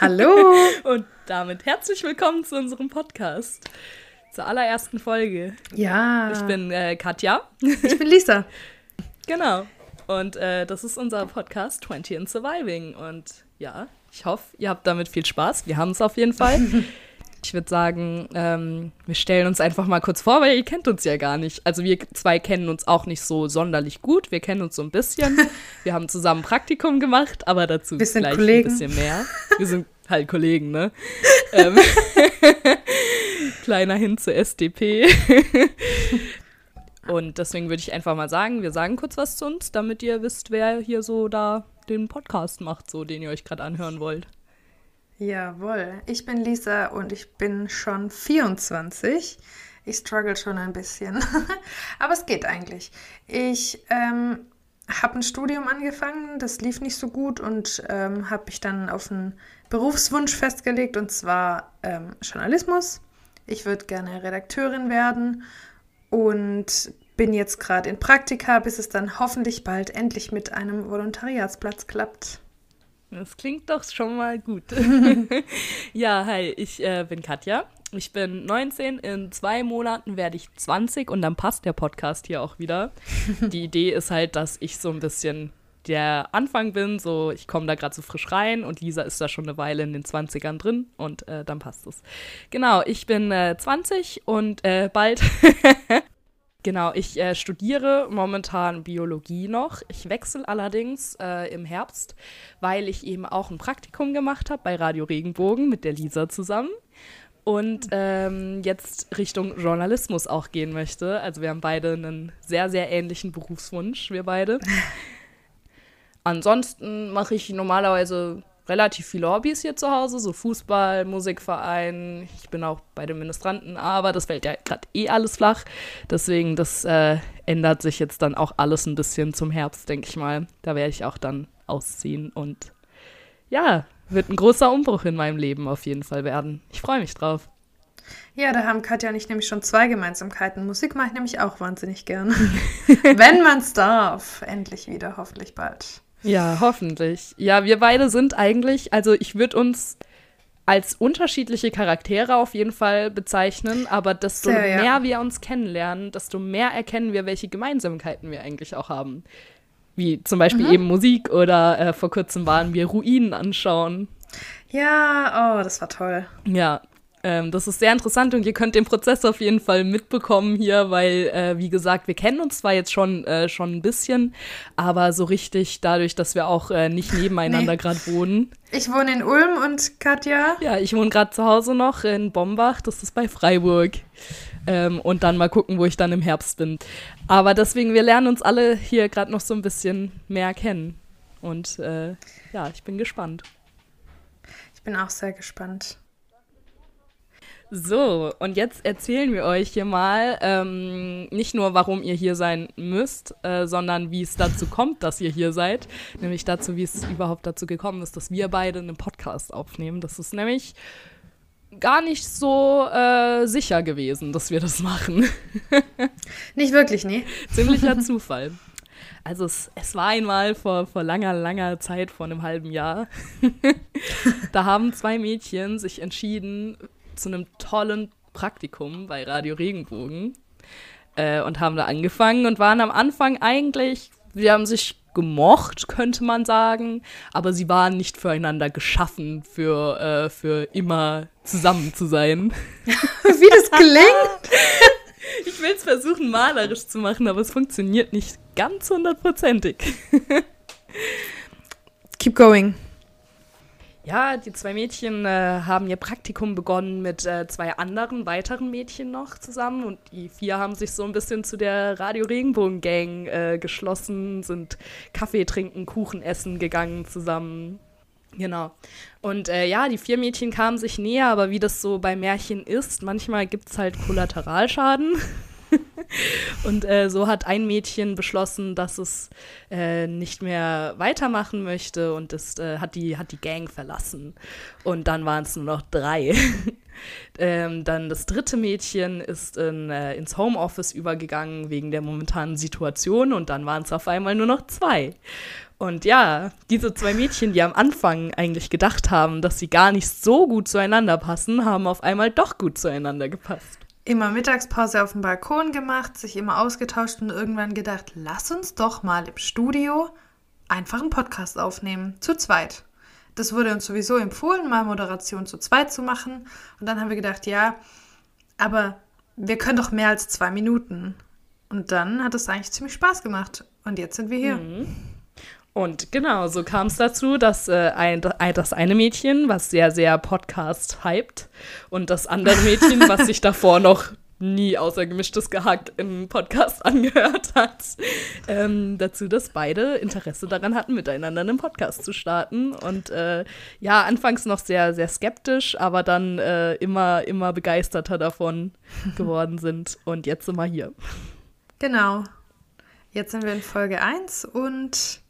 Hallo! Und damit herzlich willkommen zu unserem Podcast. Zur allerersten Folge. Ja. Ich bin äh, Katja. Ich bin Lisa. genau. Und äh, das ist unser Podcast 20 in Surviving. Und ja, ich hoffe, ihr habt damit viel Spaß. Wir haben es auf jeden Fall. Ich würde sagen, ähm, wir stellen uns einfach mal kurz vor, weil ihr kennt uns ja gar nicht. Also wir zwei kennen uns auch nicht so sonderlich gut. Wir kennen uns so ein bisschen. Wir haben zusammen Praktikum gemacht, aber dazu Wir gleich Kollegen. ein bisschen mehr. Wir sind halt Kollegen, ne? ähm, Kleiner hin zur SDP. Und deswegen würde ich einfach mal sagen, wir sagen kurz was zu uns, damit ihr wisst, wer hier so da den Podcast macht, so den ihr euch gerade anhören wollt. Jawohl. Ich bin Lisa und ich bin schon 24. Ich struggle schon ein bisschen. Aber es geht eigentlich. Ich ähm, habe ein Studium angefangen, das lief nicht so gut und ähm, habe mich dann auf einen Berufswunsch festgelegt und zwar ähm, Journalismus. Ich würde gerne Redakteurin werden und bin jetzt gerade in Praktika, bis es dann hoffentlich bald endlich mit einem Volontariatsplatz klappt. Das klingt doch schon mal gut. ja, hi, ich äh, bin Katja. Ich bin 19, in zwei Monaten werde ich 20 und dann passt der Podcast hier auch wieder. Die Idee ist halt, dass ich so ein bisschen der Anfang bin, so ich komme da gerade so frisch rein und Lisa ist da schon eine Weile in den 20ern drin und äh, dann passt es. Genau, ich bin äh, 20 und äh, bald Genau, ich äh, studiere momentan Biologie noch. Ich wechsle allerdings äh, im Herbst, weil ich eben auch ein Praktikum gemacht habe bei Radio Regenbogen mit der Lisa zusammen und ähm, jetzt Richtung Journalismus auch gehen möchte. Also wir haben beide einen sehr, sehr ähnlichen Berufswunsch, wir beide. Ansonsten mache ich normalerweise relativ viele Hobbys hier zu Hause, so Fußball, Musikverein. Ich bin auch bei den Ministranten, aber das fällt ja gerade eh alles flach. Deswegen, das äh, ändert sich jetzt dann auch alles ein bisschen zum Herbst, denke ich mal. Da werde ich auch dann ausziehen und ja, wird ein großer Umbruch in meinem Leben auf jeden Fall werden. Ich freue mich drauf. Ja, da haben Katja und ich nämlich schon zwei Gemeinsamkeiten. Musik mache ich nämlich auch wahnsinnig gern. Wenn man es darf. Endlich wieder, hoffentlich bald. Ja, hoffentlich. Ja, wir beide sind eigentlich, also ich würde uns als unterschiedliche Charaktere auf jeden Fall bezeichnen, aber desto Sehr, ja. mehr wir uns kennenlernen, desto mehr erkennen wir, welche Gemeinsamkeiten wir eigentlich auch haben. Wie zum Beispiel Mhm. eben Musik oder äh, vor kurzem waren wir Ruinen anschauen. Ja, oh, das war toll. Ja, ähm, das ist sehr interessant und ihr könnt den Prozess auf jeden Fall mitbekommen hier, weil, äh, wie gesagt, wir kennen uns zwar jetzt schon, äh, schon ein bisschen, aber so richtig dadurch, dass wir auch äh, nicht nebeneinander Nee. gerade wohnen. Ich wohne in Ulm und Katja. Ja, ich wohne gerade zu Hause noch in Bombach, das ist bei Freiburg. Ähm, und dann mal gucken, wo ich dann im Herbst bin. Aber deswegen, wir lernen uns alle hier gerade noch so ein bisschen mehr kennen. Und äh, ja, ich bin gespannt. Ich bin auch sehr gespannt. So, und jetzt erzählen wir euch hier mal ähm, nicht nur, warum ihr hier sein müsst, äh, sondern wie es dazu kommt, dass ihr hier seid. Nämlich dazu, wie es überhaupt dazu gekommen ist, dass wir beide einen Podcast aufnehmen. Das ist nämlich gar nicht so äh, sicher gewesen, dass wir das machen. Nicht wirklich, nee. Ziemlicher Zufall. Also es, es war einmal vor, vor langer, langer Zeit, vor einem halben Jahr. da haben zwei Mädchen sich entschieden zu einem tollen Praktikum bei Radio Regenbogen äh, und haben da angefangen und waren am Anfang eigentlich, sie haben sich gemocht, könnte man sagen, aber sie waren nicht füreinander geschaffen, für, äh, für immer zusammen zu sein. Wie das klingt. Ich will es versuchen, malerisch zu machen, aber es funktioniert nicht ganz hundertprozentig. Keep going. Ja, die zwei Mädchen äh, haben ihr Praktikum begonnen mit äh, zwei anderen, weiteren Mädchen noch zusammen und die vier haben sich so ein bisschen zu der Radio Regenbogen Gang äh, geschlossen, sind Kaffee trinken, Kuchen essen gegangen zusammen. Genau. Und äh, ja, die vier Mädchen kamen sich näher, aber wie das so bei Märchen ist, manchmal gibt es halt Kollateralschaden. Und äh, so hat ein Mädchen beschlossen, dass es äh, nicht mehr weitermachen möchte und das äh, hat, die, hat die Gang verlassen. Und dann waren es nur noch drei. Ähm, dann das dritte Mädchen ist in, äh, ins Homeoffice übergegangen wegen der momentanen Situation und dann waren es auf einmal nur noch zwei. Und ja, diese zwei Mädchen, die am Anfang eigentlich gedacht haben, dass sie gar nicht so gut zueinander passen, haben auf einmal doch gut zueinander gepasst. Immer Mittagspause auf dem Balkon gemacht, sich immer ausgetauscht und irgendwann gedacht, lass uns doch mal im Studio einfach einen Podcast aufnehmen, zu zweit. Das wurde uns sowieso empfohlen, mal Moderation zu zweit zu machen. Und dann haben wir gedacht, ja, aber wir können doch mehr als zwei Minuten. Und dann hat es eigentlich ziemlich Spaß gemacht. Und jetzt sind wir hier. Mhm. Und genau, so kam es dazu, dass äh, ein, das eine Mädchen, was sehr, sehr Podcast hypt, und das andere Mädchen, was sich davor noch nie außer gemischtes Gehackt im Podcast angehört hat, ähm, dazu, dass beide Interesse daran hatten, miteinander einen Podcast zu starten. Und äh, ja, anfangs noch sehr, sehr skeptisch, aber dann äh, immer, immer begeisterter davon geworden sind. Und jetzt sind wir hier. Genau. Jetzt sind wir in Folge 1 und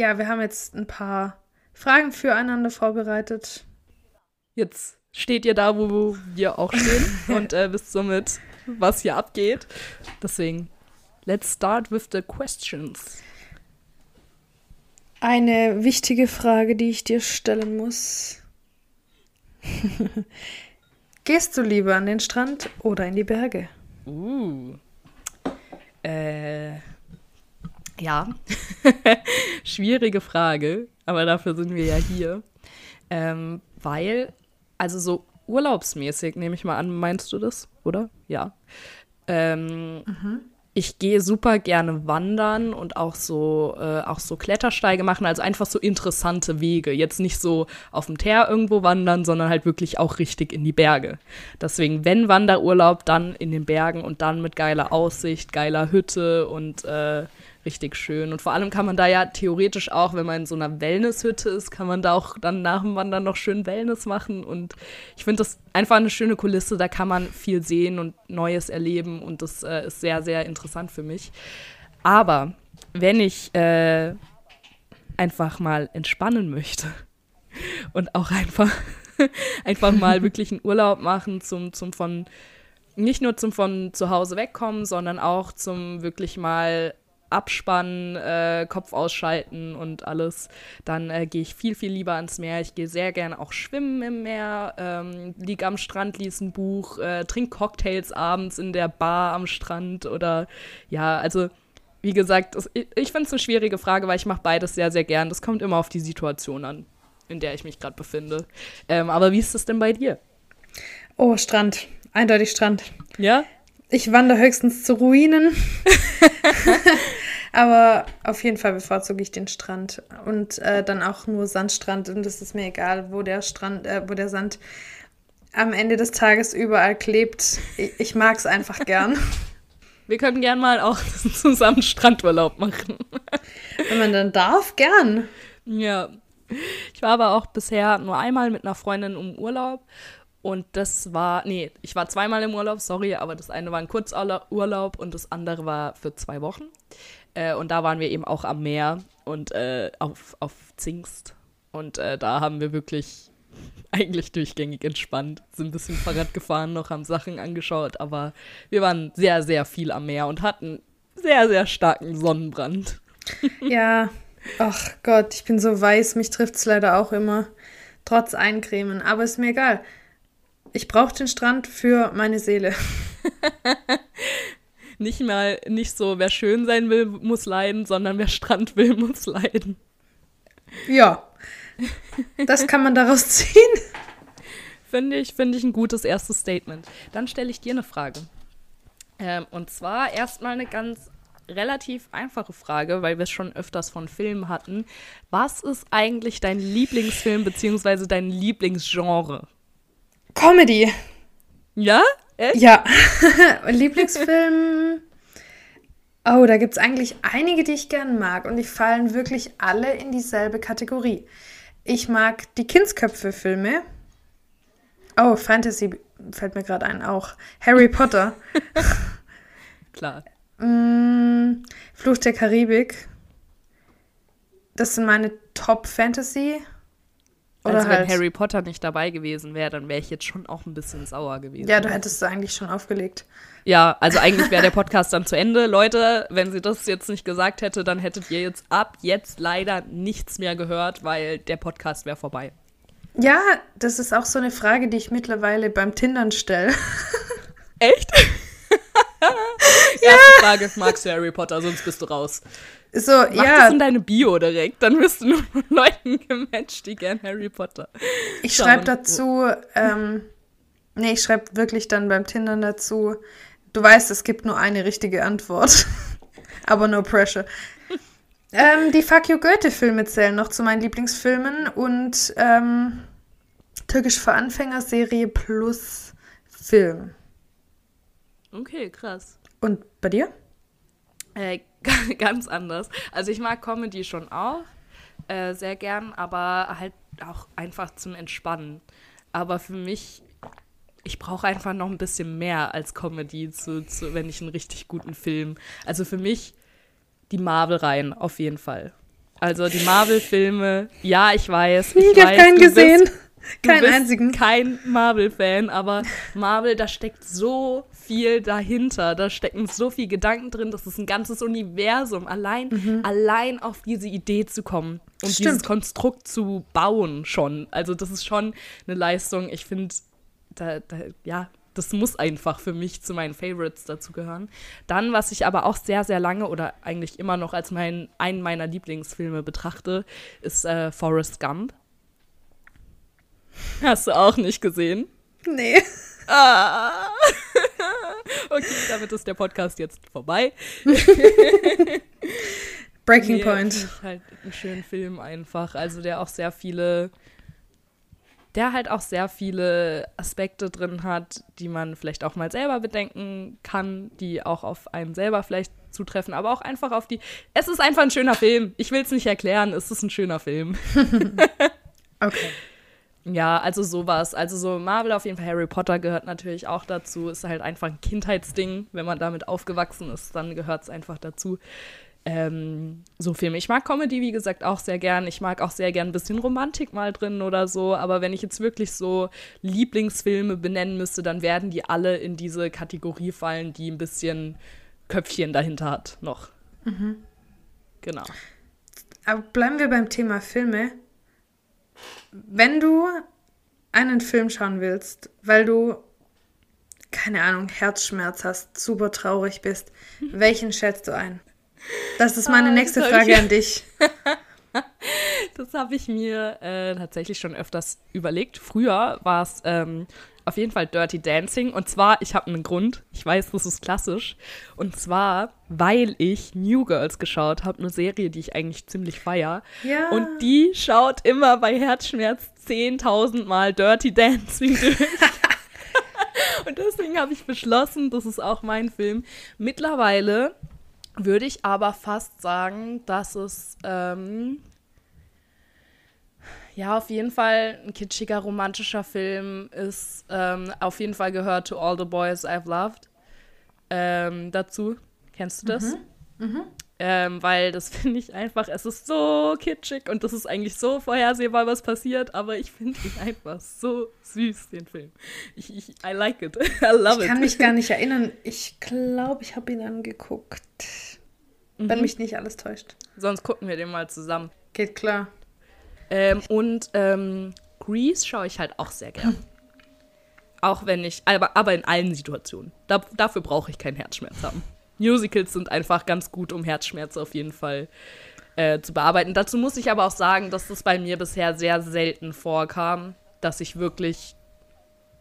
ja, wir haben jetzt ein paar Fragen füreinander vorbereitet. Jetzt steht ihr da, wo wir auch stehen und äh, wisst somit, was hier abgeht. Deswegen, let's start with the questions. Eine wichtige Frage, die ich dir stellen muss. Gehst du lieber an den Strand oder in die Berge? Uh. Äh. Ja. Schwierige Frage, aber dafür sind wir ja hier. Ähm, weil also so urlaubsmäßig, nehme ich mal an, meinst du das, oder? Ja. Ähm, mhm. Ich gehe super gerne wandern und auch so, äh, auch so Klettersteige machen, also einfach so interessante Wege. Jetzt nicht so auf dem Teer irgendwo wandern, sondern halt wirklich auch richtig in die Berge. Deswegen, wenn Wanderurlaub, dann in den Bergen und dann mit geiler Aussicht, geiler Hütte und äh, richtig schön. Und vor allem kann man da ja theoretisch auch, wenn man in so einer Wellnesshütte ist, kann man da auch dann nach dem Wandern noch schön Wellness machen. Und ich finde das einfach eine schöne Kulisse. Da kann man viel sehen und Neues erleben. Und das äh, ist sehr, sehr interessant für mich. Aber wenn ich äh, einfach mal entspannen möchte und auch einfach, einfach mal wirklich einen Urlaub machen zum, zum von nicht nur zum von zu Hause wegkommen, sondern auch zum wirklich mal abspannen, äh, Kopf ausschalten und alles, dann äh, gehe ich viel, viel lieber ans Meer. Ich gehe sehr gerne auch schwimmen im Meer, ähm, liege am Strand, lese ein Buch, äh, trinke Cocktails abends in der Bar am Strand oder ja, also wie gesagt, das, ich, ich finde es eine schwierige Frage, weil ich mache beides sehr, sehr gern. Das kommt immer auf die Situation an, in der ich mich gerade befinde. Ähm, aber wie ist es denn bei dir? Oh, Strand. Eindeutig Strand. Ja? Ich wandere höchstens zu Ruinen. Aber auf jeden Fall bevorzuge ich den Strand. Und äh, dann auch nur Sandstrand. Und es ist mir egal, wo der Strand, äh, wo der Sand am Ende des Tages überall klebt. Ich, ich mag es einfach gern. Wir können gern mal auch zusammen Strandurlaub machen. Wenn man dann darf, gern. Ja. Ich war aber auch bisher nur einmal mit einer Freundin im Urlaub und das war, nee, ich war zweimal im Urlaub, sorry, aber das eine war ein Kurzurlaub und das andere war für zwei Wochen. Äh, und da waren wir eben auch am Meer und äh, auf, auf Zingst. Und äh, da haben wir wirklich eigentlich durchgängig entspannt, sind ein bisschen Fahrrad gefahren, noch haben Sachen angeschaut, aber wir waren sehr, sehr viel am Meer und hatten sehr, sehr starken Sonnenbrand. Ja, ach Gott, ich bin so weiß, mich trifft es leider auch immer, trotz Eincremen, aber ist mir egal. Ich brauche den Strand für meine Seele. nicht mal, nicht so, wer schön sein will, muss leiden, sondern wer Strand will, muss leiden. Ja. Das kann man daraus ziehen. Finde ich, finde ich ein gutes erstes Statement. Dann stelle ich dir eine Frage. Ähm, und zwar erstmal eine ganz relativ einfache Frage, weil wir es schon öfters von Filmen hatten. Was ist eigentlich dein Lieblingsfilm bzw. dein Lieblingsgenre? Comedy. Ja? Echt? Ja. Lieblingsfilm. Oh, da gibt es eigentlich einige, die ich gern mag. Und die fallen wirklich alle in dieselbe Kategorie. Ich mag die Kindsköpfe-Filme. Oh, Fantasy fällt mir gerade ein, auch. Harry Potter. Klar. Mm, Fluch der Karibik. Das sind meine Top-Fantasy. Oder also wenn halt, Harry Potter nicht dabei gewesen wäre, dann wäre ich jetzt schon auch ein bisschen sauer gewesen. Ja, du hättest du eigentlich schon aufgelegt. Ja, also eigentlich wäre der Podcast dann zu Ende. Leute, wenn sie das jetzt nicht gesagt hätte, dann hättet ihr jetzt ab jetzt leider nichts mehr gehört, weil der Podcast wäre vorbei. Ja, das ist auch so eine Frage, die ich mittlerweile beim Tindern stelle. Echt? Erste Frage, magst du Harry Potter, sonst bist du raus. So, Mach ja. das in deine Bio direkt, dann wirst du nur von Leuten gematcht, die gern Harry Potter. Ich schreibe dazu, ähm, nee, ich schreibe wirklich dann beim Tindern dazu, du weißt, es gibt nur eine richtige Antwort. Aber no pressure. ähm, die Fuck You Goethe-Filme zählen noch zu meinen Lieblingsfilmen und ähm, Türkisch für Anfänger-Serie plus Film. Okay, krass. Und bei dir? Äh, ganz anders. Also ich mag Comedy schon auch äh, sehr gern, aber halt auch einfach zum Entspannen. Aber für mich, ich brauche einfach noch ein bisschen mehr als Comedy, zu, zu, wenn ich einen richtig guten Film. Also für mich die Marvel-Reihen auf jeden Fall. Also die Marvel-Filme, ja, ich weiß. Ich, ich habe keinen gesehen. Bist, Keinen einzigen. Kein Marvel-Fan, aber Marvel, da steckt so viel dahinter. Da stecken so viele Gedanken drin. Das ist ein ganzes Universum. Allein, mhm. allein auf diese Idee zu kommen und Stimmt. dieses Konstrukt zu bauen schon. Also, das ist schon eine Leistung. Ich finde, da, da, ja, das muss einfach für mich zu meinen Favorites dazu gehören. Dann, was ich aber auch sehr, sehr lange oder eigentlich immer noch als mein, einen meiner Lieblingsfilme betrachte, ist äh, Forrest Gump. Hast du auch nicht gesehen? Nee. Ah. Okay, damit ist der Podcast jetzt vorbei. Breaking nee, Point. Halt einen schönen Film einfach. Also der auch sehr viele, der halt auch sehr viele Aspekte drin hat, die man vielleicht auch mal selber bedenken kann, die auch auf einen selber vielleicht zutreffen, aber auch einfach auf die. Es ist einfach ein schöner Film. Ich will es nicht erklären, es ist ein schöner Film. okay. Ja, also sowas. Also so Marvel auf jeden Fall, Harry Potter gehört natürlich auch dazu. Ist halt einfach ein Kindheitsding. Wenn man damit aufgewachsen ist, dann gehört es einfach dazu. Ähm, so Filme. Ich mag Comedy, wie gesagt, auch sehr gern. Ich mag auch sehr gern ein bisschen Romantik mal drin oder so. Aber wenn ich jetzt wirklich so Lieblingsfilme benennen müsste, dann werden die alle in diese Kategorie fallen, die ein bisschen Köpfchen dahinter hat noch. Mhm. Genau. Aber bleiben wir beim Thema Filme wenn du einen Film schauen willst, weil du, keine Ahnung, Herzschmerz hast, super traurig bist, welchen schätzt du ein? Das ist meine ah, nächste Frage an dich. das habe ich mir äh, tatsächlich schon öfters überlegt. Früher war es ähm, auf jeden Fall Dirty Dancing. Und zwar, ich habe einen Grund. Ich weiß, das ist klassisch. Und zwar, weil ich New Girls geschaut habe, eine Serie, die ich eigentlich ziemlich feier. Ja. Und die schaut immer bei Herzschmerz 10.000 Mal Dirty Dancing durch. Und deswegen habe ich beschlossen, das ist auch mein Film. Mittlerweile würde ich aber fast sagen, dass es ähm, ja, auf jeden Fall ein kitschiger romantischer Film ist ähm, auf jeden Fall gehört To All the Boys I've Loved ähm, dazu. Kennst du das? Mhm. Mhm. Ähm, weil das finde ich einfach, es ist so kitschig und das ist eigentlich so vorhersehbar, was passiert, aber ich finde ihn einfach so süß, den Film. Ich, ich, I like it. I love it. Ich kann mich gar nicht erinnern. Ich glaube, ich habe ihn angeguckt. Mhm. Wenn mich nicht alles täuscht. Sonst gucken wir den mal zusammen. Geht klar. Ähm, und ähm, Grease schaue ich halt auch sehr gern. auch wenn ich, aber, aber in allen Situationen. Da, dafür brauche ich keinen Herzschmerz haben. Musicals sind einfach ganz gut, um Herzschmerz auf jeden Fall äh, zu bearbeiten. Dazu muss ich aber auch sagen, dass das bei mir bisher sehr selten vorkam, dass ich wirklich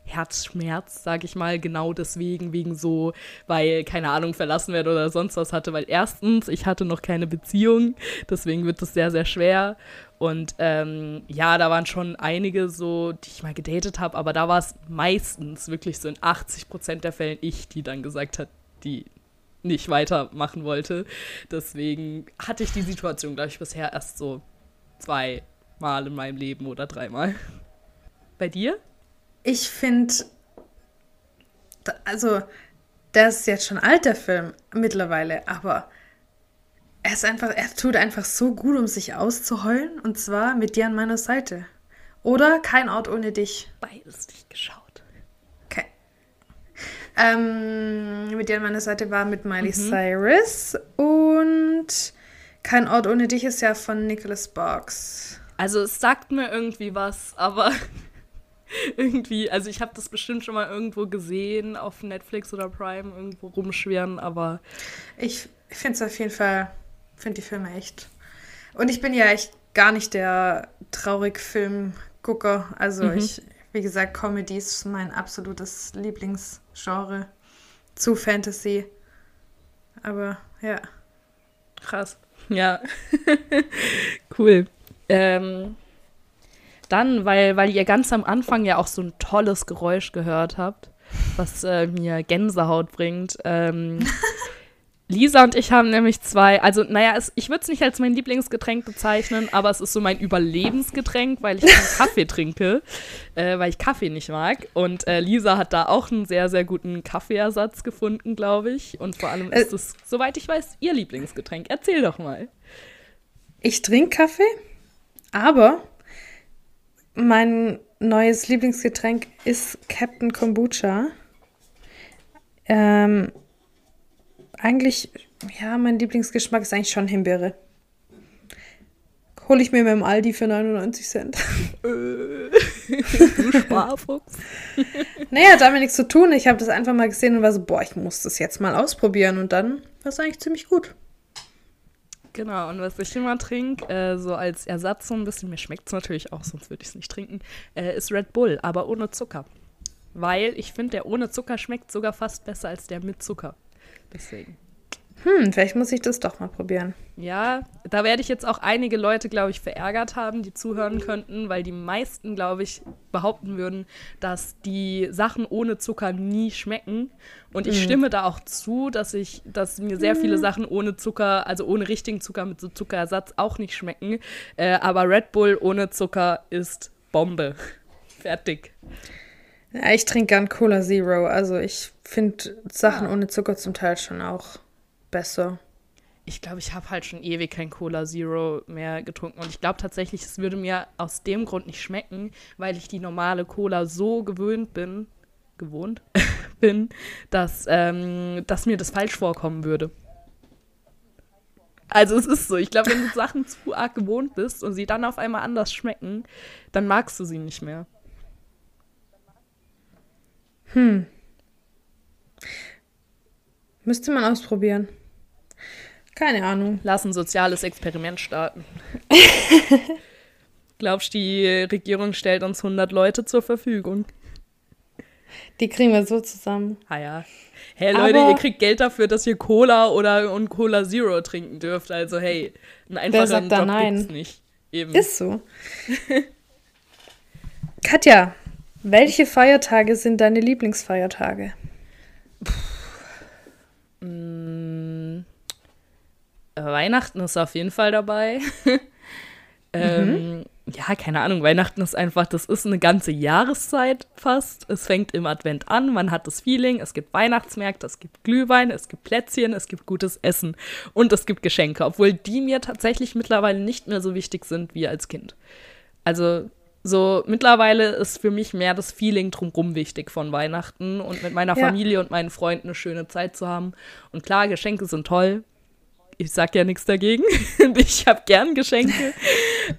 Herzschmerz, sag ich mal, genau deswegen, wegen so, weil, keine Ahnung, verlassen werde oder sonst was hatte, weil erstens, ich hatte noch keine Beziehung, deswegen wird es sehr, sehr schwer. Und ähm, ja, da waren schon einige so, die ich mal gedatet habe, aber da war es meistens wirklich so in 80 Prozent der Fällen ich, die dann gesagt hat, die nicht weitermachen wollte. Deswegen hatte ich die Situation, glaube ich, bisher erst so zwei Mal in meinem Leben oder dreimal. Bei dir? Ich finde, also, der ist jetzt schon alt, der Film, mittlerweile, aber er ist einfach, er tut einfach so gut, um sich auszuheulen, und zwar mit dir an meiner Seite. Oder Kein Ort ohne dich. Beides nicht geschaut. Okay. Ähm, mit dir an meiner Seite war mit Miley Cyrus und Kein Ort ohne dich ist ja von Nicholas Sparks. Also es sagt mir irgendwie was, aber irgendwie, also ich habe das bestimmt schon mal irgendwo gesehen auf Netflix oder Prime irgendwo rumschwirren, aber Ich, finde es auf jeden Fall, finde die Filme echt. Und ich bin ja echt gar nicht der Traurig-Film-Gucker. Also Mhm. ich, wie gesagt, Comedy ist mein absolutes Lieblingsgenre zu Fantasy. Aber ja. krass. Ja. cool. Ähm, dann, weil, weil ihr ganz am Anfang ja auch so ein tolles Geräusch gehört habt, was äh, mir Gänsehaut bringt. Ähm, Lisa und ich haben nämlich zwei, also naja, es, ich würde es nicht als mein Lieblingsgetränk bezeichnen, aber es ist so mein Überlebensgetränk, weil ich keinen Kaffee trinke, äh, weil ich Kaffee nicht mag. Und äh, Lisa hat da auch einen sehr, sehr guten Kaffeeersatz gefunden, glaube ich. Und vor allem ist Äh, es, soweit ich weiß, ihr Lieblingsgetränk. Erzähl doch mal. Ich trinke Kaffee, aber mein neues Lieblingsgetränk ist Captain Kombucha. Ähm, eigentlich, ja, mein Lieblingsgeschmack ist eigentlich schon Himbeere. Hole ich mir mit dem Aldi für 99 Cent. Du Sparfuchs. Naja, hat damit nichts zu tun. Ich habe das einfach mal gesehen und war so, boah, ich muss das jetzt mal ausprobieren. Und dann war es eigentlich ziemlich gut. Genau, und was ich immer trinke, äh, so als Ersatz so ein bisschen, mir schmeckt es natürlich auch, sonst würde ich es nicht trinken, äh, ist Red Bull, aber ohne Zucker. Weil ich finde, der ohne Zucker schmeckt sogar fast besser als der mit Zucker. Deswegen. Hm, vielleicht muss ich das doch mal probieren. Ja, da werde ich jetzt auch einige Leute, glaube ich, verärgert haben, die zuhören könnten, weil die meisten, glaube ich, behaupten würden, dass die Sachen ohne Zucker nie schmecken. Und ich stimme da auch zu, dass ich, dass mir sehr viele Sachen ohne Zucker, also ohne richtigen Zucker mit so Zuckerersatz auch nicht schmecken. Äh, aber Red Bull ohne Zucker ist Bombe. Fertig. Ja, ich trinke gern Cola Zero. Also ich finde Sachen ohne Zucker zum Teil schon auch besser. Ich glaube, ich habe halt schon ewig kein Cola Zero mehr getrunken. Und ich glaube tatsächlich, es würde mir aus dem Grund nicht schmecken, weil ich die normale Cola so gewöhnt bin, gewohnt bin, dass, ähm, dass mir das falsch vorkommen würde. Also es ist so, ich glaube, wenn du Sachen zu arg gewohnt bist und sie dann auf einmal anders schmecken, dann magst du sie nicht mehr. Müsste man ausprobieren. Keine Ahnung. Lass ein soziales Experiment starten. Glaubst du, die Regierung stellt uns 100 Leute zur Verfügung? Die kriegen wir so zusammen. Ah ja. Hey Leute, Aber- ihr kriegt Geld dafür, dass ihr Cola oder und Cola Zero trinken dürft. Also hey, sagt da Job nein? gibt's nicht. Eben. Ist so. Katja, welche Feiertage sind deine Lieblingsfeiertage? Mm, Weihnachten ist auf jeden Fall dabei. ähm, ja, keine Ahnung, Weihnachten ist einfach, das ist eine ganze Jahreszeit fast. Es fängt im Advent an, man hat das Feeling, es gibt Weihnachtsmärkte, es gibt Glühwein, es gibt Plätzchen, es gibt gutes Essen und es gibt Geschenke, obwohl die mir tatsächlich mittlerweile nicht mehr so wichtig sind wie als Kind. Also so mittlerweile ist für mich mehr das Feeling drumherum wichtig von Weihnachten und mit meiner Ja. Familie und meinen Freunden eine schöne Zeit zu haben. Und klar, Geschenke sind toll. Ich sag ja nichts dagegen. ich habe gern Geschenke.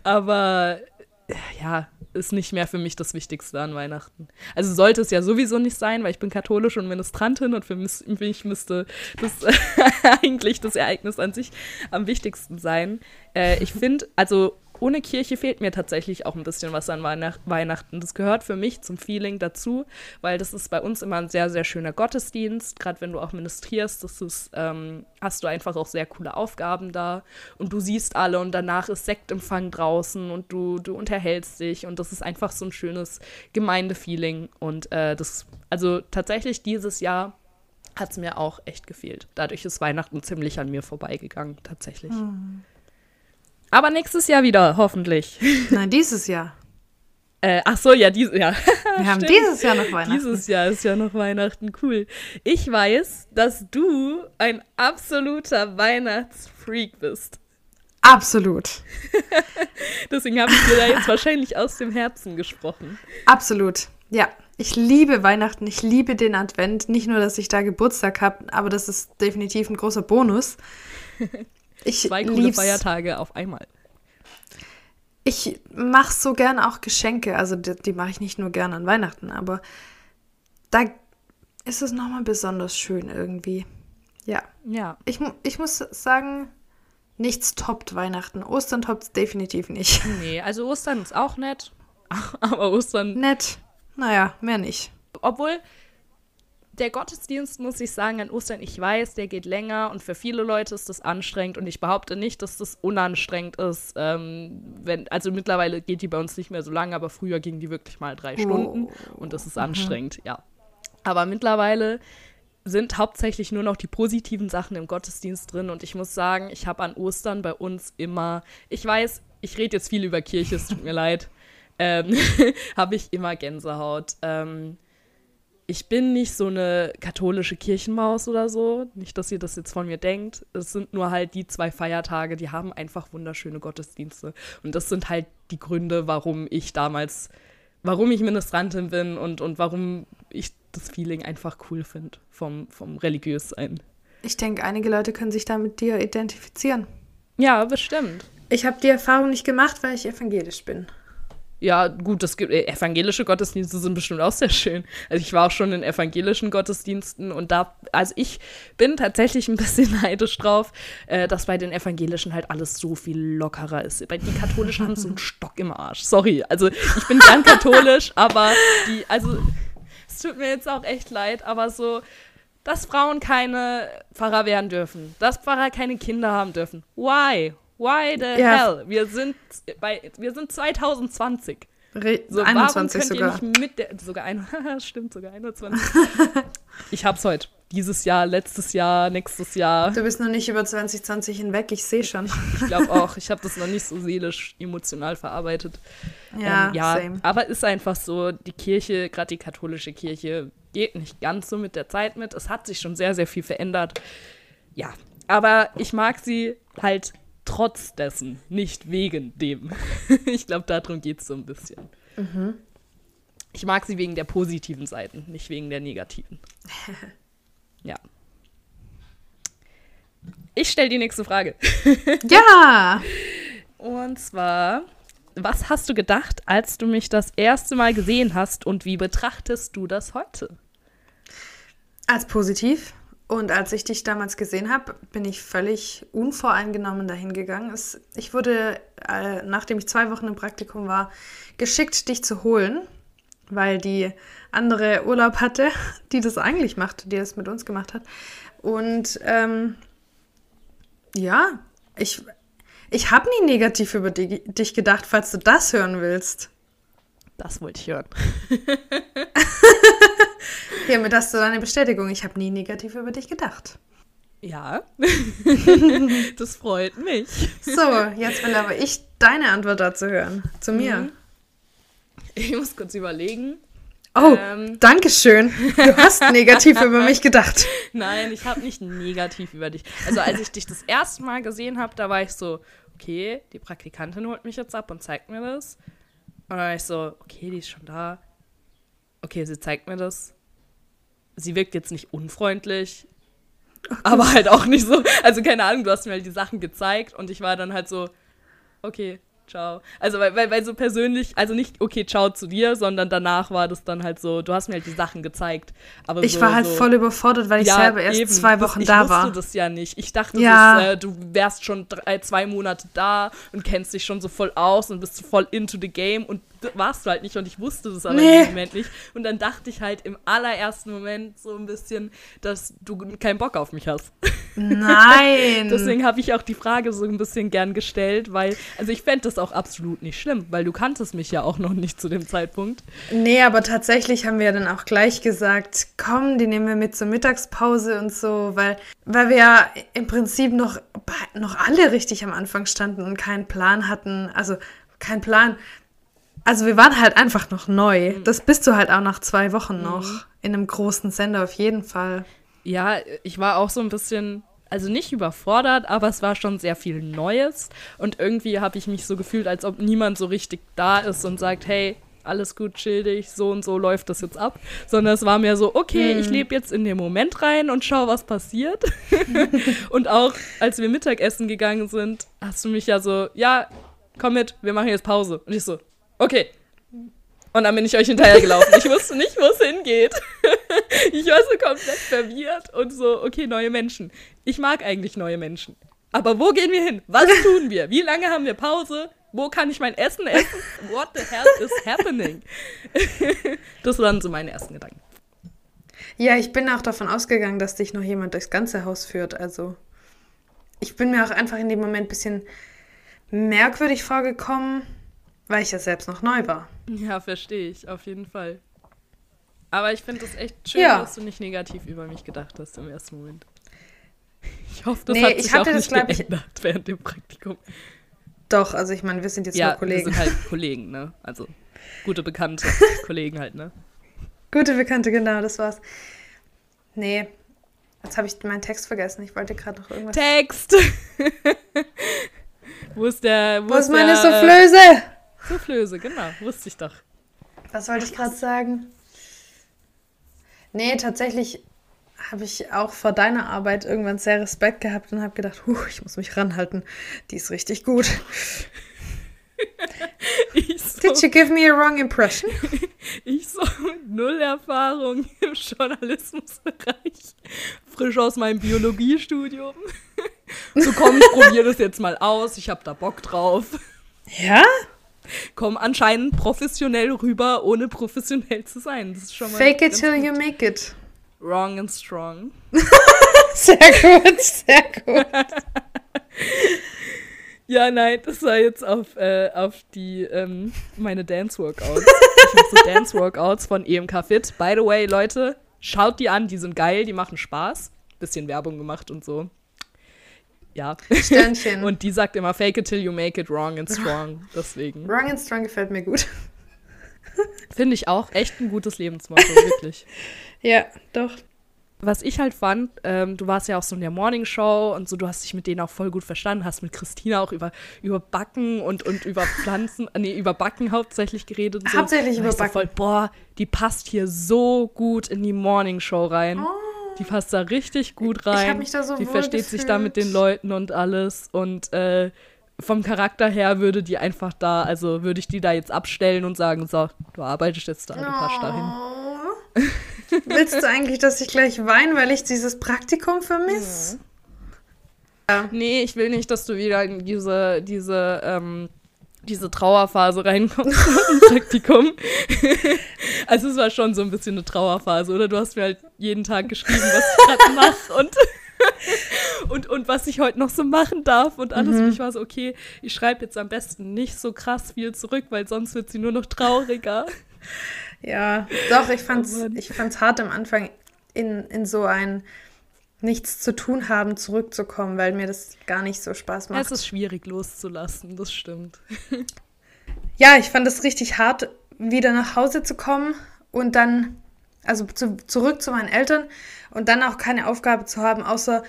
Aber äh, ja, ist nicht mehr für mich das Wichtigste an Weihnachten. Also sollte es ja sowieso nicht sein, weil ich bin katholisch und Ministrantin und für mich müsste das eigentlich das Ereignis an sich am wichtigsten sein. Äh, ich finde, also ohne Kirche fehlt mir tatsächlich auch ein bisschen was an Weihnacht Weihnachten. Das gehört für mich zum Feeling dazu, weil das ist bei uns immer ein sehr, sehr schöner Gottesdienst. Gerade wenn du auch ministrierst, das ist, ähm, hast du einfach auch sehr coole Aufgaben da und du siehst alle und danach ist Sektempfang draußen und du, du unterhältst dich und das ist einfach so ein schönes Gemeindefeeling. Und äh, das, also tatsächlich dieses Jahr hat es mir auch echt gefehlt. Dadurch ist Weihnachten ziemlich an mir vorbeigegangen, tatsächlich. Aber nächstes Jahr wieder, hoffentlich. Nein, dieses Jahr. Äh, ach so, ja, dieses Jahr. Wir haben dieses Jahr noch Weihnachten. Dieses Jahr ist ja noch Weihnachten, cool. Ich weiß, dass du ein absoluter Weihnachtsfreak bist. Absolut. Deswegen habe ich dir da jetzt wahrscheinlich aus dem Herzen gesprochen. Absolut. Ja, ich liebe Weihnachten, ich liebe den Advent. Nicht nur, dass ich da Geburtstag habe, aber das ist definitiv ein großer Bonus. Ich Zwei coole lieb's. Feiertage auf einmal. Ich mache so gern auch Geschenke. Also die, die mache ich nicht nur gern an Weihnachten, aber da ist es nochmal besonders schön irgendwie. Ja. Ja. Ich, ich muss sagen, nichts toppt Weihnachten. Ostern toppt es definitiv nicht. Nee, also Ostern ist auch nett. Aber Ostern. Nett. Naja, mehr nicht. Obwohl, der Gottesdienst, muss ich sagen, an Ostern, ich weiß, der geht länger und für viele Leute ist das anstrengend und ich behaupte nicht, dass das unanstrengend ist. Ähm, wenn, also mittlerweile geht die bei uns nicht mehr so lange, aber früher ging die wirklich mal drei oh. Stunden und das ist mhm. anstrengend, ja. Aber mittlerweile sind hauptsächlich nur noch die positiven Sachen im Gottesdienst drin. Und ich muss sagen, ich habe an Ostern bei uns immer, ich weiß, ich rede jetzt viel über Kirche, es tut mir leid, ähm, habe ich immer Gänsehaut. Ähm, ich bin nicht so eine katholische Kirchenmaus oder so. Nicht, dass ihr das jetzt von mir denkt. Es sind nur halt die zwei Feiertage, die haben einfach wunderschöne Gottesdienste. Und das sind halt die Gründe, warum ich damals, warum ich Ministrantin bin und, und warum ich das Feeling einfach cool finde vom, vom Religiössein. Ich denke, einige Leute können sich da mit dir identifizieren. Ja, bestimmt. Ich habe die Erfahrung nicht gemacht, weil ich evangelisch bin. Ja, gut, das gibt, äh, evangelische Gottesdienste sind bestimmt auch sehr schön. Also ich war auch schon in evangelischen Gottesdiensten und da, also ich bin tatsächlich ein bisschen neidisch drauf, äh, dass bei den evangelischen halt alles so viel lockerer ist. Bei die katholischen haben so einen Stock im Arsch. Sorry, also ich bin gern katholisch, aber die, also tut mir jetzt auch echt leid, aber so, dass Frauen keine Pfarrer werden dürfen, dass Pfarrer keine Kinder haben dürfen. Why? Why the ja. hell? Wir sind bei, wir sind 2020. Re so, 21 sogar. mit der, sogar ein, stimmt, sogar 21. ich hab's heute. Dieses Jahr, letztes Jahr, nächstes Jahr. Du bist noch nicht über 2020 hinweg, ich sehe schon. Ich glaube auch, ich habe das noch nicht so seelisch, emotional verarbeitet. Ja, ähm, ja same. aber ist einfach so, die Kirche, gerade die katholische Kirche, geht nicht ganz so mit der Zeit mit. Es hat sich schon sehr, sehr viel verändert. Ja, aber ich mag sie halt trotz dessen, nicht wegen dem. ich glaube, darum geht es so ein bisschen. Mhm. Ich mag sie wegen der positiven Seiten, nicht wegen der negativen. ja. Ich stelle die nächste Frage. ja! Und zwar, was hast du gedacht, als du mich das erste Mal gesehen hast und wie betrachtest du das heute? Als positiv. Und als ich dich damals gesehen habe, bin ich völlig unvoreingenommen dahin gegangen. Es, ich wurde, äh, nachdem ich zwei Wochen im Praktikum war, geschickt, dich zu holen, weil die andere Urlaub hatte, die das eigentlich macht, die das mit uns gemacht hat. Und ähm, ja, ich, ich habe nie negativ über die, dich gedacht, falls du das hören willst. Das wollte ich hören. Hiermit hast du deine Bestätigung. Ich habe nie negativ über dich gedacht. Ja, das freut mich. So, jetzt will aber ich deine Antwort dazu hören. Zu mir. Mhm. Ich muss kurz überlegen. Oh, ähm, danke schön. Du hast negativ über mich gedacht. Nein, ich habe nicht negativ über dich. Also als ich dich das erste Mal gesehen habe, da war ich so, okay, die Praktikantin holt mich jetzt ab und zeigt mir das. Und dann war ich so, okay, die ist schon da. Okay, sie zeigt mir das. Sie wirkt jetzt nicht unfreundlich, aber halt auch nicht so. Also keine Ahnung, du hast mir halt die Sachen gezeigt und ich war dann halt so, okay, ciao. Also, weil, weil, weil so persönlich, also nicht, okay, ciao zu dir, sondern danach war das dann halt so, du hast mir halt die Sachen gezeigt. Aber ich so, war halt so, voll überfordert, weil ich ja, selber erst eben, zwei Wochen das, da war. Ich wusste das ja nicht. Ich dachte, ja. ist, äh, du wärst schon drei, zwei Monate da und kennst dich schon so voll aus und bist voll into the game und warst du halt nicht und ich wusste das aber nee. im Moment nicht. Und dann dachte ich halt im allerersten Moment so ein bisschen, dass du keinen Bock auf mich hast. Nein. Deswegen habe ich auch die Frage so ein bisschen gern gestellt, weil, also ich fände das auch absolut nicht schlimm, weil du kanntest mich ja auch noch nicht zu dem Zeitpunkt. Nee, aber tatsächlich haben wir dann auch gleich gesagt, komm, die nehmen wir mit zur Mittagspause und so, weil, weil wir ja im Prinzip noch, noch alle richtig am Anfang standen und keinen Plan hatten. Also kein Plan. Also wir waren halt einfach noch neu. Mhm. Das bist du halt auch nach zwei Wochen noch. Mhm. In einem großen Sender auf jeden Fall. Ja, ich war auch so ein bisschen also nicht überfordert, aber es war schon sehr viel Neues. Und irgendwie habe ich mich so gefühlt, als ob niemand so richtig da ist und sagt, hey, alles gut, schildig, so und so läuft das jetzt ab. Sondern es war mir so, okay, hm. ich lebe jetzt in den Moment rein und schau, was passiert. und auch als wir Mittagessen gegangen sind, hast du mich ja so, ja, komm mit, wir machen jetzt Pause. Und ich so, okay. Und dann bin ich euch hinterhergelaufen. Ich wusste nicht, wo es hingeht. ich war so komplett verwirrt und so, okay, neue Menschen. Ich mag eigentlich neue Menschen. Aber wo gehen wir hin? Was tun wir? Wie lange haben wir Pause? Wo kann ich mein Essen essen? What the hell is happening? das waren so meine ersten Gedanken. Ja, ich bin auch davon ausgegangen, dass dich noch jemand durchs ganze Haus führt. Also ich bin mir auch einfach in dem Moment ein bisschen merkwürdig vorgekommen, weil ich ja selbst noch neu war. Ja, verstehe ich, auf jeden Fall. Aber ich finde es echt schön, ja. dass du nicht negativ über mich gedacht hast im ersten Moment. Ich hoffe, das nee, hat sich auch nicht geändert ich, während dem Praktikum. Doch, also ich meine, wir sind jetzt ja, nur Kollegen. wir sind halt Kollegen, ne? Also gute Bekannte, Kollegen halt, ne? Gute Bekannte, genau, das war's. Nee, jetzt habe ich meinen Text vergessen. Ich wollte gerade noch irgendwas. Text! wo ist der. Wo, wo ist meine der, Soufflöse? Soufflöse, genau, wusste ich doch. Was wollte ich gerade sagen? Nee, tatsächlich habe ich auch vor deiner Arbeit irgendwann sehr Respekt gehabt und habe gedacht, huh, ich muss mich ranhalten. Die ist richtig gut. so, Did you give me a wrong impression? ich so null Erfahrung im Journalismusbereich. Frisch aus meinem Biologiestudium. so komm, ich probiere das jetzt mal aus. Ich habe da Bock drauf. Ja? Komm anscheinend professionell rüber, ohne professionell zu sein. Das ist schon mal Fake it till gut. you make it. Wrong and strong. sehr gut, sehr gut. ja, nein, das war jetzt auf, äh, auf die, ähm, meine Dance-Workouts. Ich mache so Dance-Workouts von EMK Fit. By the way, Leute, schaut die an, die sind geil, die machen Spaß. Bisschen Werbung gemacht und so. Ja. Sternchen. und die sagt immer, fake it till you make it wrong and strong. Deswegen. Wrong and strong gefällt mir gut. Finde ich auch echt ein gutes Lebensmotto, wirklich. Ja, doch. Was ich halt fand, ähm, du warst ja auch so in der Morning Show und so, du hast dich mit denen auch voll gut verstanden, hast mit Christina auch über, über Backen und, und über Pflanzen, nee, über Backen hauptsächlich geredet. So. Hauptsächlich über Backen. Voll, boah, die passt hier so gut in die Morning Show rein. Oh. Die passt da richtig gut rein. Ich hab mich da so Die versteht gefühlt. sich da mit den Leuten und alles und äh, vom Charakter her würde die einfach da, also würde ich die da jetzt abstellen und sagen, so, du arbeitest jetzt da, du passt dahin. Willst du eigentlich, dass ich gleich weine, weil ich dieses Praktikum vermisse? Ja. Nee, ich will nicht, dass du wieder in diese, diese, ähm, diese Trauerphase reinkommst im Praktikum. also es war schon so ein bisschen eine Trauerphase, oder? Du hast mir halt jeden Tag geschrieben, was ich gerade mache und, und, und was ich heute noch so machen darf und alles. Mhm. Und ich war so, okay, ich schreibe jetzt am besten nicht so krass viel zurück, weil sonst wird sie nur noch trauriger. Ja, doch, ich fand's, oh ich fand's hart am Anfang in, in so ein nichts zu tun haben, zurückzukommen, weil mir das gar nicht so Spaß macht. Es ist schwierig loszulassen, das stimmt. ja, ich fand es richtig hart, wieder nach Hause zu kommen und dann, also zu, zurück zu meinen Eltern und dann auch keine Aufgabe zu haben, außer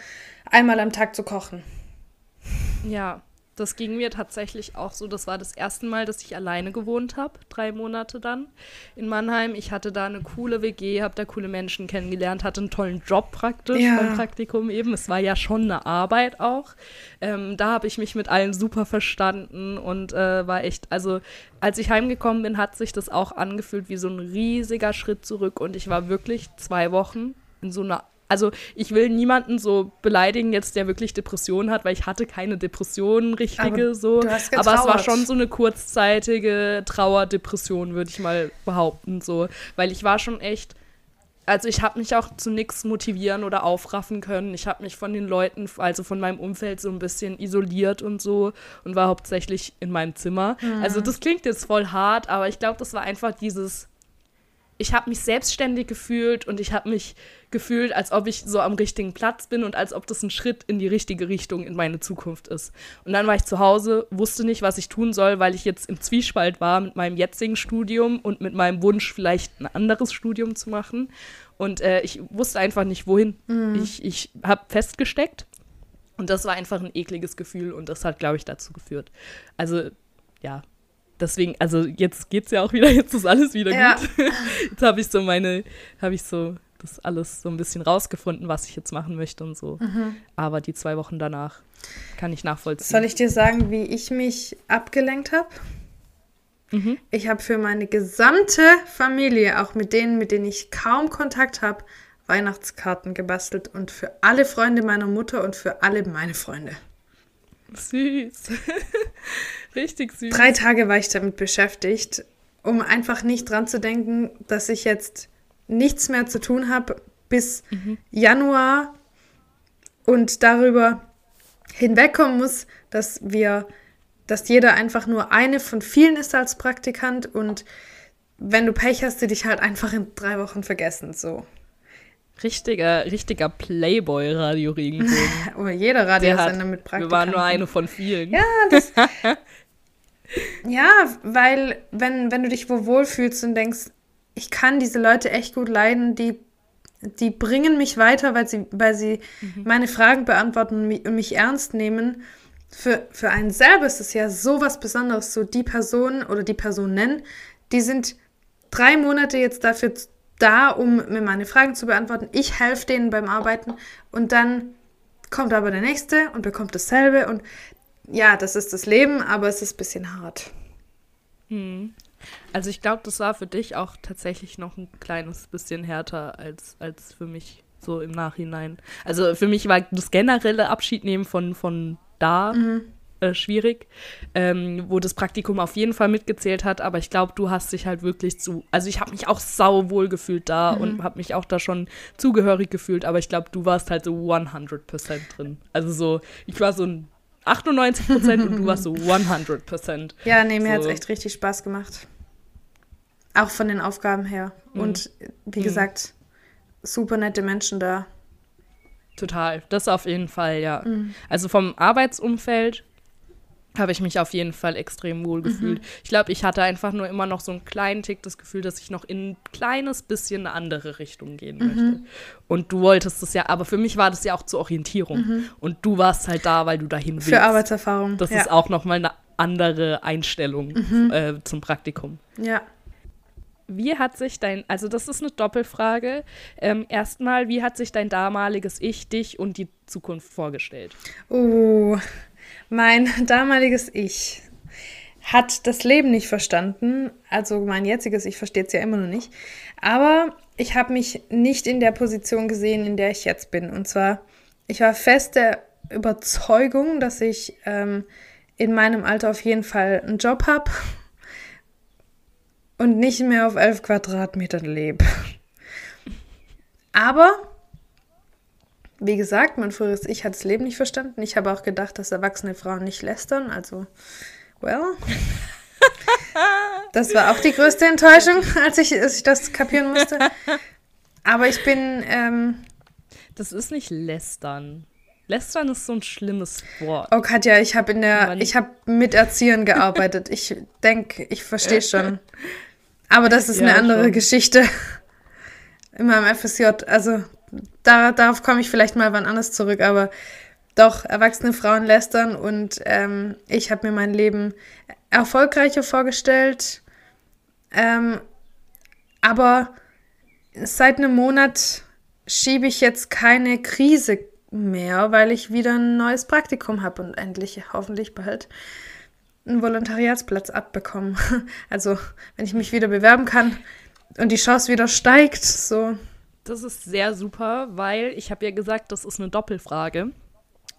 einmal am Tag zu kochen. Ja, das ging mir tatsächlich auch so. Das war das erste Mal, dass ich alleine gewohnt habe, drei Monate dann in Mannheim. Ich hatte da eine coole WG, habe da coole Menschen kennengelernt, hatte einen tollen Job praktisch ja. beim Praktikum eben. Es war ja schon eine Arbeit auch. Ähm, da habe ich mich mit allen super verstanden und äh, war echt, also als ich heimgekommen bin, hat sich das auch angefühlt wie so ein riesiger Schritt zurück und ich war wirklich zwei Wochen in so einer also ich will niemanden so beleidigen jetzt, der wirklich Depressionen hat, weil ich hatte keine Depressionen richtige aber so. Aber es war schon so eine kurzzeitige Trauerdepression, würde ich mal behaupten so, weil ich war schon echt also ich habe mich auch zu nichts motivieren oder aufraffen können. Ich habe mich von den Leuten, also von meinem Umfeld so ein bisschen isoliert und so und war hauptsächlich in meinem Zimmer. Mhm. Also das klingt jetzt voll hart, aber ich glaube, das war einfach dieses ich habe mich selbstständig gefühlt und ich habe mich gefühlt, als ob ich so am richtigen Platz bin und als ob das ein Schritt in die richtige Richtung in meine Zukunft ist. Und dann war ich zu Hause, wusste nicht, was ich tun soll, weil ich jetzt im Zwiespalt war mit meinem jetzigen Studium und mit meinem Wunsch, vielleicht ein anderes Studium zu machen. Und äh, ich wusste einfach nicht, wohin. Mhm. Ich, ich habe festgesteckt Und das war einfach ein ekliges Gefühl und das hat, glaube ich, dazu geführt. Also, ja, deswegen, also jetzt geht's ja auch wieder, jetzt ist alles wieder Ja. gut. Jetzt habe ich so meine, habe ich so das alles so ein bisschen rausgefunden, was ich jetzt machen möchte und so. Aber die zwei Wochen danach kann ich nachvollziehen. Soll ich dir sagen, wie ich mich abgelenkt habe? Mhm. Ich habe für meine gesamte Familie, auch mit denen, mit denen ich kaum Kontakt habe, Weihnachtskarten gebastelt und für alle Freunde meiner Mutter und für alle meine Freunde. Süß. Richtig süß. Drei Tage war ich damit beschäftigt, um einfach nicht dran zu denken, dass ich jetzt nichts mehr zu tun habe bis Januar und darüber hinwegkommen muss, dass wir, dass jeder einfach nur eine von vielen ist als Praktikant und wenn du Pech hast, die dich halt einfach in drei Wochen vergessen. So. Richtiger, richtiger Playboy-Radio-Regenbogen. Aber jeder Der hat, Radiosender mit wir Praktikanten. waren nur eine von vielen. Ja, das. ja, weil wenn, wenn du dich wo wohlfühlst und denkst, ich kann diese Leute echt gut leiden, die, die bringen mich weiter, weil sie, weil sie meine Fragen beantworten und mich, und mich ernst nehmen. Für, für einen selber ist es ja so was Besonderes, so die Person oder die Personen, die sind drei Monate jetzt dafür da, um mir meine Fragen zu beantworten. Ich helfe denen beim Arbeiten und dann kommt aber der nächste und bekommt dasselbe und ja, das ist das Leben, aber es ist ein bisschen hart. Also ich glaube, das war für dich auch tatsächlich noch ein kleines bisschen härter als, als für mich so im Nachhinein. Also für mich war das generelle Abschiednehmen von, von da äh, schwierig, ähm, wo das Praktikum auf jeden Fall mitgezählt hat, aber ich glaube, du hast dich halt wirklich zu, also ich habe mich auch sau wohl gefühlt da und habe mich auch da schon zugehörig gefühlt, aber ich glaube, du warst halt so 100% drin. Also so, ich war so ein 98% und du warst so 100%. Ja, nee, mir hat es So. echt richtig Spaß gemacht. Auch von den Aufgaben her. Und wie gesagt, super nette Menschen da. Total, das auf jeden Fall, ja. Also vom Arbeitsumfeld habe ich mich auf jeden Fall extrem wohl gefühlt. Ich glaube, ich hatte einfach nur immer noch so einen kleinen Tick das Gefühl, dass ich noch in ein kleines bisschen eine andere Richtung gehen möchte. Und du wolltest es ja, aber für mich war das ja auch zur Orientierung. Und du warst halt da, weil du dahin willst. Für Arbeitserfahrung. Das ja. ist auch nochmal eine andere Einstellung äh, zum Praktikum. Ja. Wie hat sich dein, also das ist eine Doppelfrage. Ähm, erstmal, wie hat sich dein damaliges Ich, dich und die Zukunft vorgestellt? Oh, mein damaliges Ich hat das Leben nicht verstanden. Also mein jetziges Ich versteht es ja immer noch nicht. Aber ich habe mich nicht in der Position gesehen, in der ich jetzt bin. Und zwar, ich war fest der Überzeugung, dass ich ähm, in meinem Alter auf jeden Fall einen Job habe und nicht mehr auf elf Quadratmetern lebe. Aber wie gesagt, mein früheres Ich hat das Leben nicht verstanden. Ich habe auch gedacht, dass erwachsene Frauen nicht lästern. Also, well. Das war auch die größte Enttäuschung, als ich, als ich das kapieren musste. Aber ich bin, ähm, Das ist nicht lästern. Lästern ist so ein schlimmes Wort. oh Katja, ich habe in der, Man- ich habe mit Erziehern gearbeitet. Ich denke, ich verstehe schon. Aber das ist Ja, eine andere schon. Geschichte. In meinem FSJ, also da, darauf komme ich vielleicht mal wann anders zurück, aber doch, erwachsene Frauen lästern und ähm, ich habe mir mein Leben erfolgreicher vorgestellt. Ähm, aber seit einem Monat schiebe ich jetzt keine Krise mehr, weil ich wieder ein neues Praktikum habe und endlich hoffentlich bald einen Volontariatsplatz abbekommen. Also, wenn ich mich wieder bewerben kann und die Chance wieder steigt, so. Das ist sehr super, weil ich habe ja gesagt, das ist eine Doppelfrage.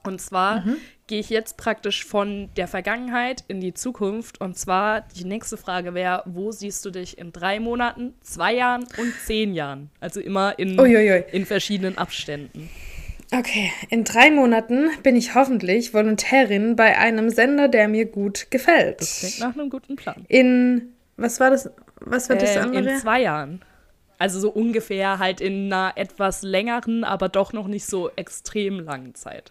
Und zwar gehe ich jetzt praktisch von der Vergangenheit in die Zukunft. Und zwar die nächste Frage wäre, wo siehst du dich in drei Monaten, zwei Jahren und zehn Jahren? Also immer in, Uiuiui. in verschiedenen Abständen. Okay, in drei Monaten bin ich hoffentlich Volontärin bei einem Sender, der mir gut gefällt. Das klingt nach einem guten Plan. In, was war das, was war das Ähm, andere? in zwei Jahren. Also so ungefähr halt in einer etwas längeren, aber doch noch nicht so extrem langen Zeit.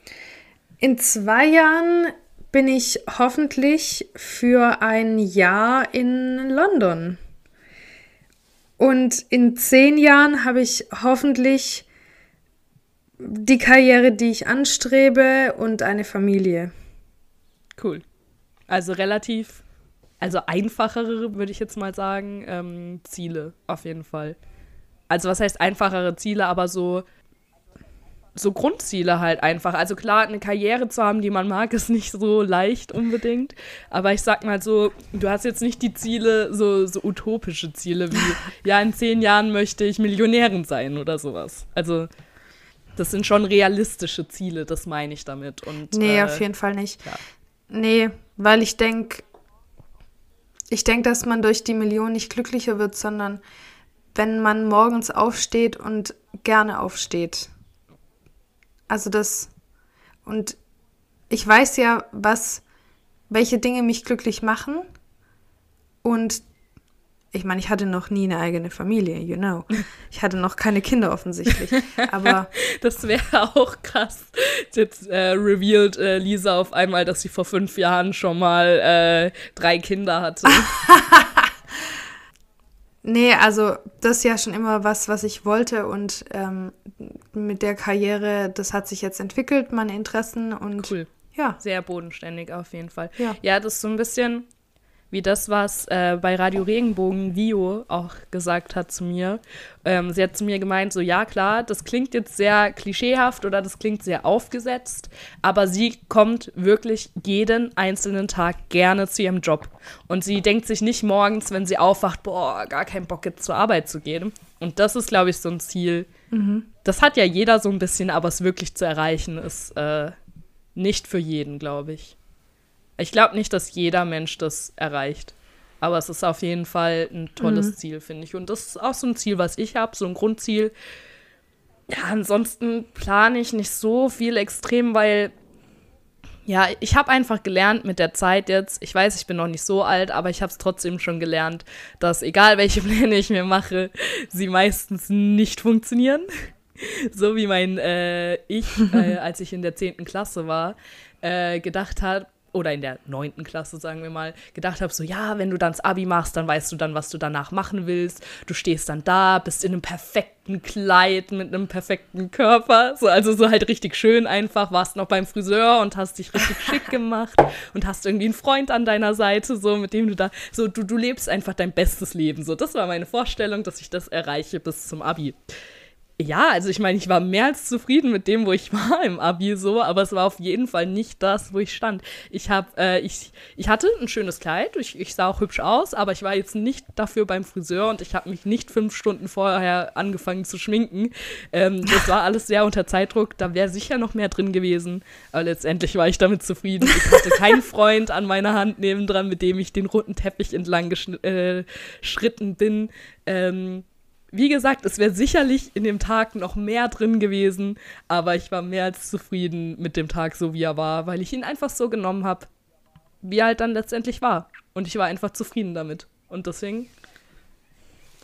In zwei Jahren bin ich hoffentlich für ein Jahr in London. Und in zehn Jahren habe ich hoffentlich die Karriere, die ich anstrebe und eine Familie. Cool. Also relativ, also einfachere, würde ich jetzt mal sagen, ähm, Ziele auf jeden Fall. Also was heißt einfachere Ziele, aber so so Grundziele halt einfach. Also klar, eine Karriere zu haben, die man mag, ist nicht so leicht unbedingt. Aber ich sag mal so, du hast jetzt nicht die Ziele, so, so utopische Ziele wie, ja, in zehn Jahren möchte ich Millionärin sein oder sowas. Also das sind schon realistische Ziele, das meine ich damit. Und, nee, äh, auf jeden Fall nicht. ja. Nee, weil ich denke, ich denke, dass man durch die Million nicht glücklicher wird, sondern wenn man morgens aufsteht und gerne aufsteht. Also das und ich weiß ja, was welche Dinge mich glücklich machen und ich meine, ich hatte noch nie eine eigene Familie, you know. Ich hatte noch keine Kinder offensichtlich, aber Das wäre auch krass. Jetzt äh, revealed äh, Lisa auf einmal, dass sie vor fünf Jahren schon mal äh, drei Kinder hatte. Nee, also das ist ja schon immer was, was ich wollte und ähm, mit der Karriere, das hat sich jetzt entwickelt, meine Interessen und Cool. ja, Sehr bodenständig auf jeden Fall. Ja. ja das ist so ein bisschen wie das, was äh, bei Radio Regenbogen Vio auch gesagt hat zu mir. Ähm, sie hat zu mir gemeint, so ja klar, das klingt jetzt sehr klischeehaft oder das klingt sehr aufgesetzt, aber sie kommt wirklich jeden einzelnen Tag gerne zu ihrem Job. Und sie denkt sich nicht morgens, wenn sie aufwacht, boah, gar keinen Bock jetzt zur Arbeit zu gehen. Und das ist, glaube ich, so ein Ziel. Das hat ja jeder so ein bisschen, aber es wirklich zu erreichen, ist äh, nicht für jeden, glaube ich. Ich glaube nicht, dass jeder Mensch das erreicht. Aber es ist auf jeden Fall ein tolles Ziel, finde ich. Und das ist auch so ein Ziel, was ich habe, so ein Grundziel. Ja, ansonsten plane ich nicht so viel extrem, weil ja, ich habe einfach gelernt mit der Zeit jetzt, ich weiß, ich bin noch nicht so alt, aber ich habe es trotzdem schon gelernt, dass egal welche Pläne ich mir mache, sie meistens nicht funktionieren. So wie mein äh, Ich, äh, als ich in der 10. Klasse war, äh, gedacht hat, oder in der 9. Klasse, sagen wir mal, gedacht habe, so ja, wenn du dann das Abi machst, dann weißt du dann, was du danach machen willst. Du stehst dann da, bist in einem perfekten Kleid mit einem perfekten Körper, so, also so halt richtig schön einfach, warst noch beim Friseur und hast dich richtig schick gemacht und hast irgendwie einen Freund an deiner Seite, so mit dem du da, so du, du lebst einfach dein bestes Leben. So, das war meine Vorstellung, dass ich das erreiche bis zum Abi. Ja, also ich meine, ich war mehr als zufrieden mit dem, wo ich war im Abi so, aber es war auf jeden Fall nicht das, wo ich stand. Ich habe, äh, ich, ich hatte ein schönes Kleid, ich, ich sah auch hübsch aus, aber ich war jetzt nicht dafür beim Friseur und ich habe mich nicht fünf Stunden vorher angefangen zu schminken. Ähm, das war alles sehr unter Zeitdruck, da wäre sicher noch mehr drin gewesen, aber letztendlich war ich damit zufrieden. Ich hatte keinen Freund an meiner Hand nebendran, mit dem ich den roten Teppich entlang äh, bin. Ähm, wie gesagt, es wäre sicherlich in dem Tag noch mehr drin gewesen, aber ich war mehr als zufrieden mit dem Tag, so wie er war, weil ich ihn einfach so genommen habe, wie er halt dann letztendlich war. Und ich war einfach zufrieden damit. Und deswegen,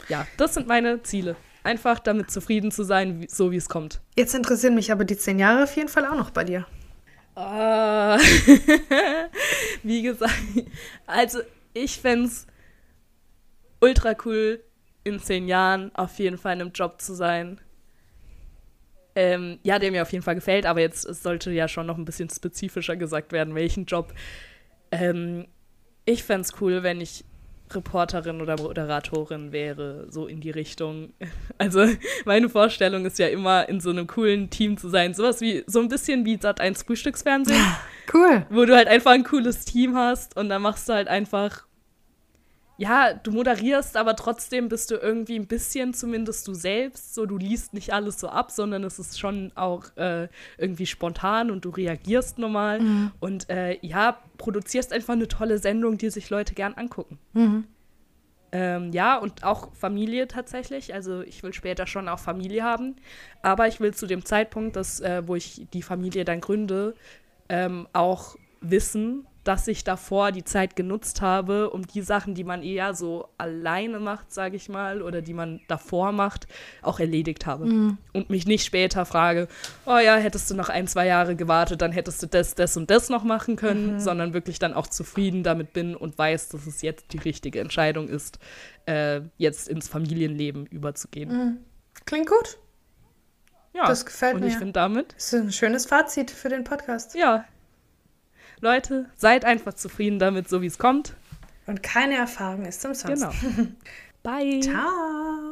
ja, das sind meine Ziele. Einfach damit zufrieden zu sein, wie, so wie es kommt. jetzt interessieren mich aber die zehn Jahre auf jeden Fall auch noch bei dir. Ah, wie gesagt, also ich fände es ultra cool, in zehn Jahren auf jeden Fall in einem Job zu sein. Ähm, ja, der mir auf jeden Fall gefällt, aber jetzt sollte ja schon noch ein bisschen spezifischer gesagt werden, welchen Job. Ähm, ich fände es cool, wenn ich Reporterin oder Moderatorin wäre, so in die Richtung. Also meine Vorstellung ist ja immer, in so einem coolen Team zu sein. Sowas wie, so ein bisschen wie Sat1 Frühstücksfernsehen, Cool. wo du halt einfach ein cooles Team hast und dann machst du halt einfach, ja, du moderierst, aber trotzdem bist du irgendwie ein bisschen zumindest du selbst. So, du liest nicht alles so ab, sondern es ist schon auch äh, irgendwie spontan und du reagierst normal. Und äh, ja, produzierst einfach eine tolle Sendung, die sich Leute gern angucken. Ähm, ja, und auch Familie tatsächlich. Also ich will später schon auch Familie haben. Aber ich will zu dem Zeitpunkt, dass, äh, wo ich die Familie dann gründe, ähm, auch wissen, dass ich davor die Zeit genutzt habe, um die Sachen, die man eher so alleine macht, sage ich mal, oder die man davor macht, auch erledigt habe. Und mich nicht später frage, oh ja, hättest du noch ein, zwei Jahre gewartet, dann hättest du das, das und das noch machen können, sondern wirklich dann auch zufrieden damit bin und weiß, dass es jetzt die richtige Entscheidung ist, äh, jetzt ins Familienleben überzugehen. Klingt gut. Ja, das gefällt und mir. ich finde damit, Das ist ein schönes Fazit für den Podcast. ja, Leute, seid einfach zufrieden damit, so wie es kommt. Und keine Erfahrung ist umsonst. Genau. Bye. Ciao.